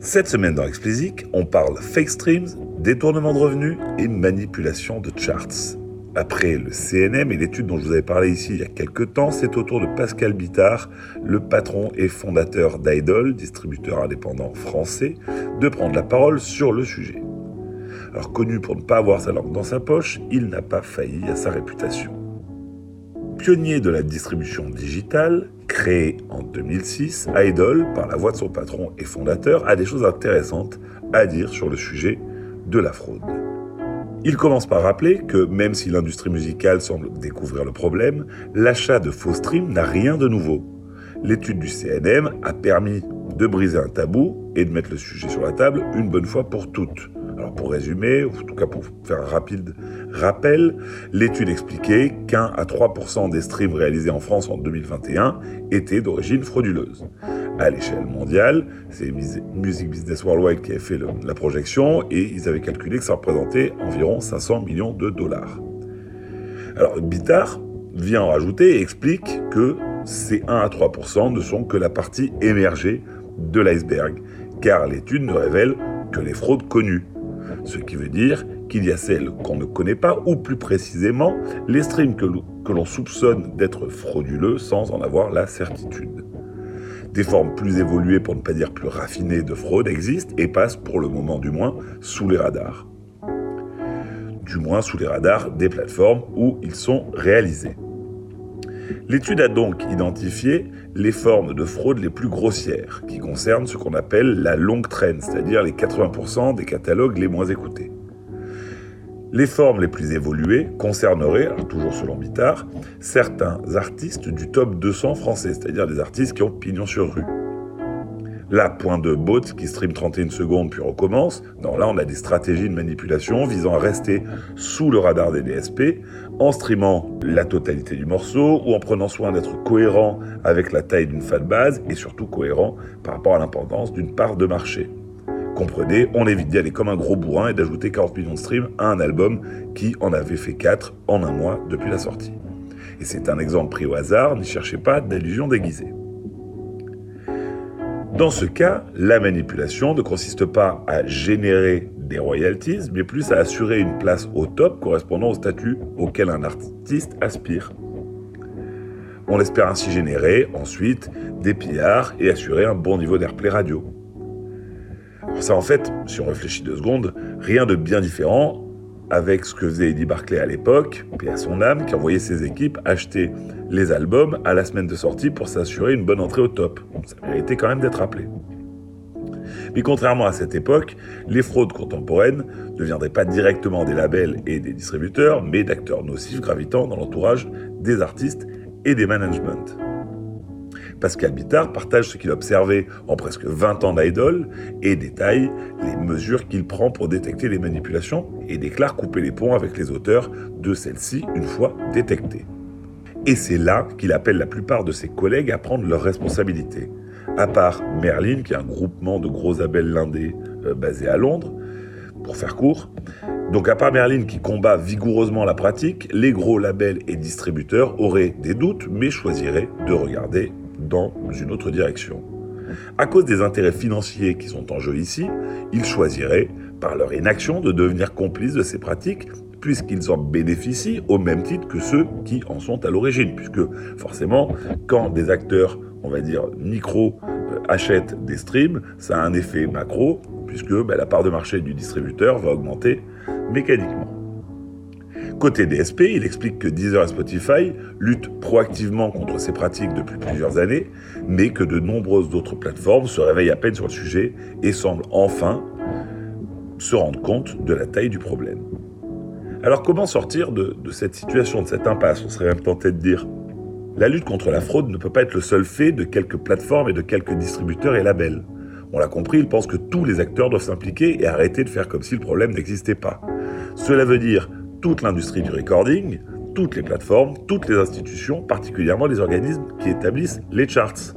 Cette semaine dans Explicit, on parle fake streams, détournement de revenus et manipulation de charts. Après le CNM et l'étude dont je vous avais parlé ici il y a quelques temps, c'est au tour de Pascal Bittard, le patron et fondateur d'Idol, distributeur indépendant français, de prendre la parole sur le sujet. Alors connu pour ne pas avoir sa langue dans sa poche, il n'a pas failli à sa réputation. Pionnier de la distribution digitale, créé en 2006, Idol, par la voix de son patron et fondateur, a des choses intéressantes à dire sur le sujet de la fraude. Il commence par rappeler que même si l'industrie musicale semble découvrir le problème, l'achat de faux streams n'a rien de nouveau. L'étude du CNM a permis de briser un tabou et de mettre le sujet sur la table une bonne fois pour toutes. Alors pour résumer, en tout cas pour faire un rapide rappel, l'étude expliquait qu'un à 3% des streams réalisés en France en 2021 étaient d'origine frauduleuse. À l'échelle mondiale, c'est Music Business Worldwide qui avait fait la projection et ils avaient calculé que ça représentait environ 500 millions de dollars. Alors Bittard vient en rajouter et explique que ces 1 à 3% ne sont que la partie émergée de l'iceberg, car l'étude ne révèle que les fraudes connues ce qui veut dire qu'il y a celles qu'on ne connaît pas, ou plus précisément, les streams que l'on soupçonne d'être frauduleux sans en avoir la certitude. Des formes plus évoluées, pour ne pas dire plus raffinées de fraude existent et passent, pour le moment du moins, sous les radars. Du moins sous les radars des plateformes où ils sont réalisés. L'étude a donc identifié les formes de fraude les plus grossières, qui concernent ce qu'on appelle la longue traîne, c'est-à-dire les 80% des catalogues les moins écoutés. Les formes les plus évoluées concerneraient, toujours selon Bittard, certains artistes du top 200 français, c'est-à-dire des artistes qui ont pignon sur rue. Là, point de bot qui stream 31 secondes puis recommence. Non, là, on a des stratégies de manipulation visant à rester sous le radar des DSP en streamant la totalité du morceau ou en prenant soin d'être cohérent avec la taille d'une base et surtout cohérent par rapport à l'importance d'une part de marché. Comprenez, on évite d'y aller comme un gros bourrin et d'ajouter 40 millions de streams à un album qui en avait fait 4 en un mois depuis la sortie. Et c'est un exemple pris au hasard, n'y cherchez pas d'allusion déguisée. Dans ce cas, la manipulation ne consiste pas à générer des royalties, mais plus à assurer une place au top correspondant au statut auquel un artiste aspire. On espère ainsi générer ensuite des pillards et assurer un bon niveau d'airplay radio. Ça en fait, si on réfléchit deux secondes, rien de bien différent avec ce que faisait Eddie Barclay à l'époque, puis à son âme, qui envoyait ses équipes acheter les albums à la semaine de sortie pour s'assurer une bonne entrée au top. Ça méritait quand même d'être rappelé. Mais contrairement à cette époque, les fraudes contemporaines ne viendraient pas directement des labels et des distributeurs, mais d'acteurs nocifs gravitant dans l'entourage des artistes et des managements. Pascal Bittard partage ce qu'il a observé en presque 20 ans d'Idol et détaille les mesures qu'il prend pour détecter les manipulations et déclare couper les ponts avec les auteurs de celles-ci une fois détectées. Et c'est là qu'il appelle la plupart de ses collègues à prendre leurs responsabilités. À part Merlin, qui est un groupement de gros labels lindés euh, basé à Londres, pour faire court. Donc à part Merlin qui combat vigoureusement la pratique, les gros labels et distributeurs auraient des doutes, mais choisiraient de regarder dans une autre direction. À cause des intérêts financiers qui sont en jeu ici, ils choisiraient, par leur inaction, de devenir complices de ces pratiques, puisqu'ils en bénéficient au même titre que ceux qui en sont à l'origine. Puisque forcément, quand des acteurs, on va dire, micro, euh, achètent des streams, ça a un effet macro, puisque bah, la part de marché du distributeur va augmenter mécaniquement. Côté DSP, il explique que Deezer et Spotify luttent proactivement contre ces pratiques depuis plusieurs années, mais que de nombreuses autres plateformes se réveillent à peine sur le sujet et semblent enfin se rendre compte de la taille du problème. Alors comment sortir de, cette situation, de cette impasse? On serait même tenté de dire. La lutte contre la fraude ne peut pas être le seul fait de quelques plateformes et de quelques distributeurs et labels. On l'a compris, il pense que tous les acteurs doivent s'impliquer et arrêter de faire comme si le problème n'existait pas. Cela veut dire toute l'industrie du recording, toutes les plateformes, toutes les institutions, particulièrement les organismes qui établissent les charts.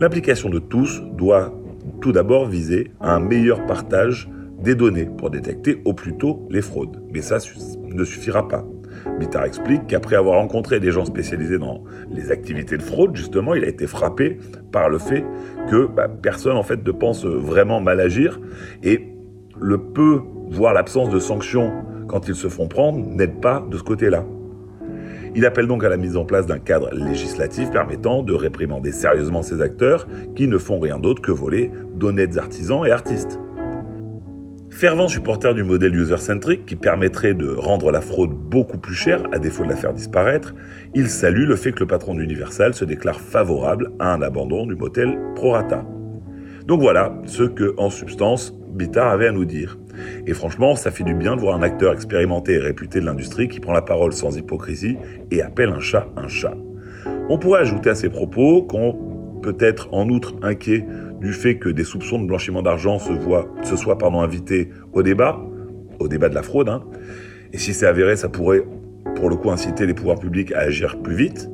L'implication de tous doit tout d'abord viser à un meilleur partage des données pour détecter au plus tôt les fraudes. Mais ça ne suffira pas. Bitar explique qu'après avoir rencontré des gens spécialisés dans les activités de fraude, justement, il a été frappé par le fait que bah, personne en fait ne pense vraiment mal agir et le peu, voire l'absence de sanctions quand ils se font prendre n'aide pas de ce côté-là. Il appelle donc à la mise en place d'un cadre législatif permettant de réprimander sérieusement ces acteurs qui ne font rien d'autre que voler d'honnêtes artisans et artistes. Fervent supporter du modèle user-centric qui permettrait de rendre la fraude beaucoup plus chère à défaut de la faire disparaître, il salue le fait que le patron d'Universal se déclare favorable à un abandon du modèle prorata. Donc voilà ce que, en substance, Bitar avait à nous dire. Et franchement, ça fait du bien de voir un acteur expérimenté et réputé de l'industrie qui prend la parole sans hypocrisie et appelle un chat un chat. On pourrait ajouter à ces propos qu'on peut être en outre inquiet du fait que des soupçons de blanchiment d'argent se, se soient invités au débat, au débat de la fraude. Hein. Et si c'est avéré, ça pourrait pour le coup inciter les pouvoirs publics à agir plus vite.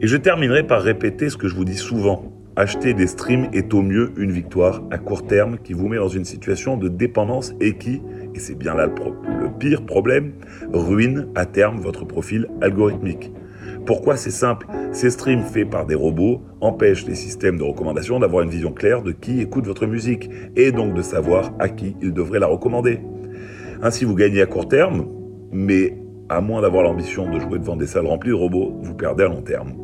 Et je terminerai par répéter ce que je vous dis souvent acheter des streams est au mieux une victoire à court terme qui vous met dans une situation de dépendance et qui, et c'est bien là le, pire problème, ruine à terme votre profil algorithmique. Pourquoi c'est simple? Ces streams faits par des robots empêchent les systèmes de recommandation d'avoir une vision claire de qui écoute votre musique et donc de savoir à qui ils devraient la recommander. Ainsi vous gagnez à court terme, mais à moins d'avoir l'ambition de jouer devant des salles remplies de robots, vous perdez à long terme.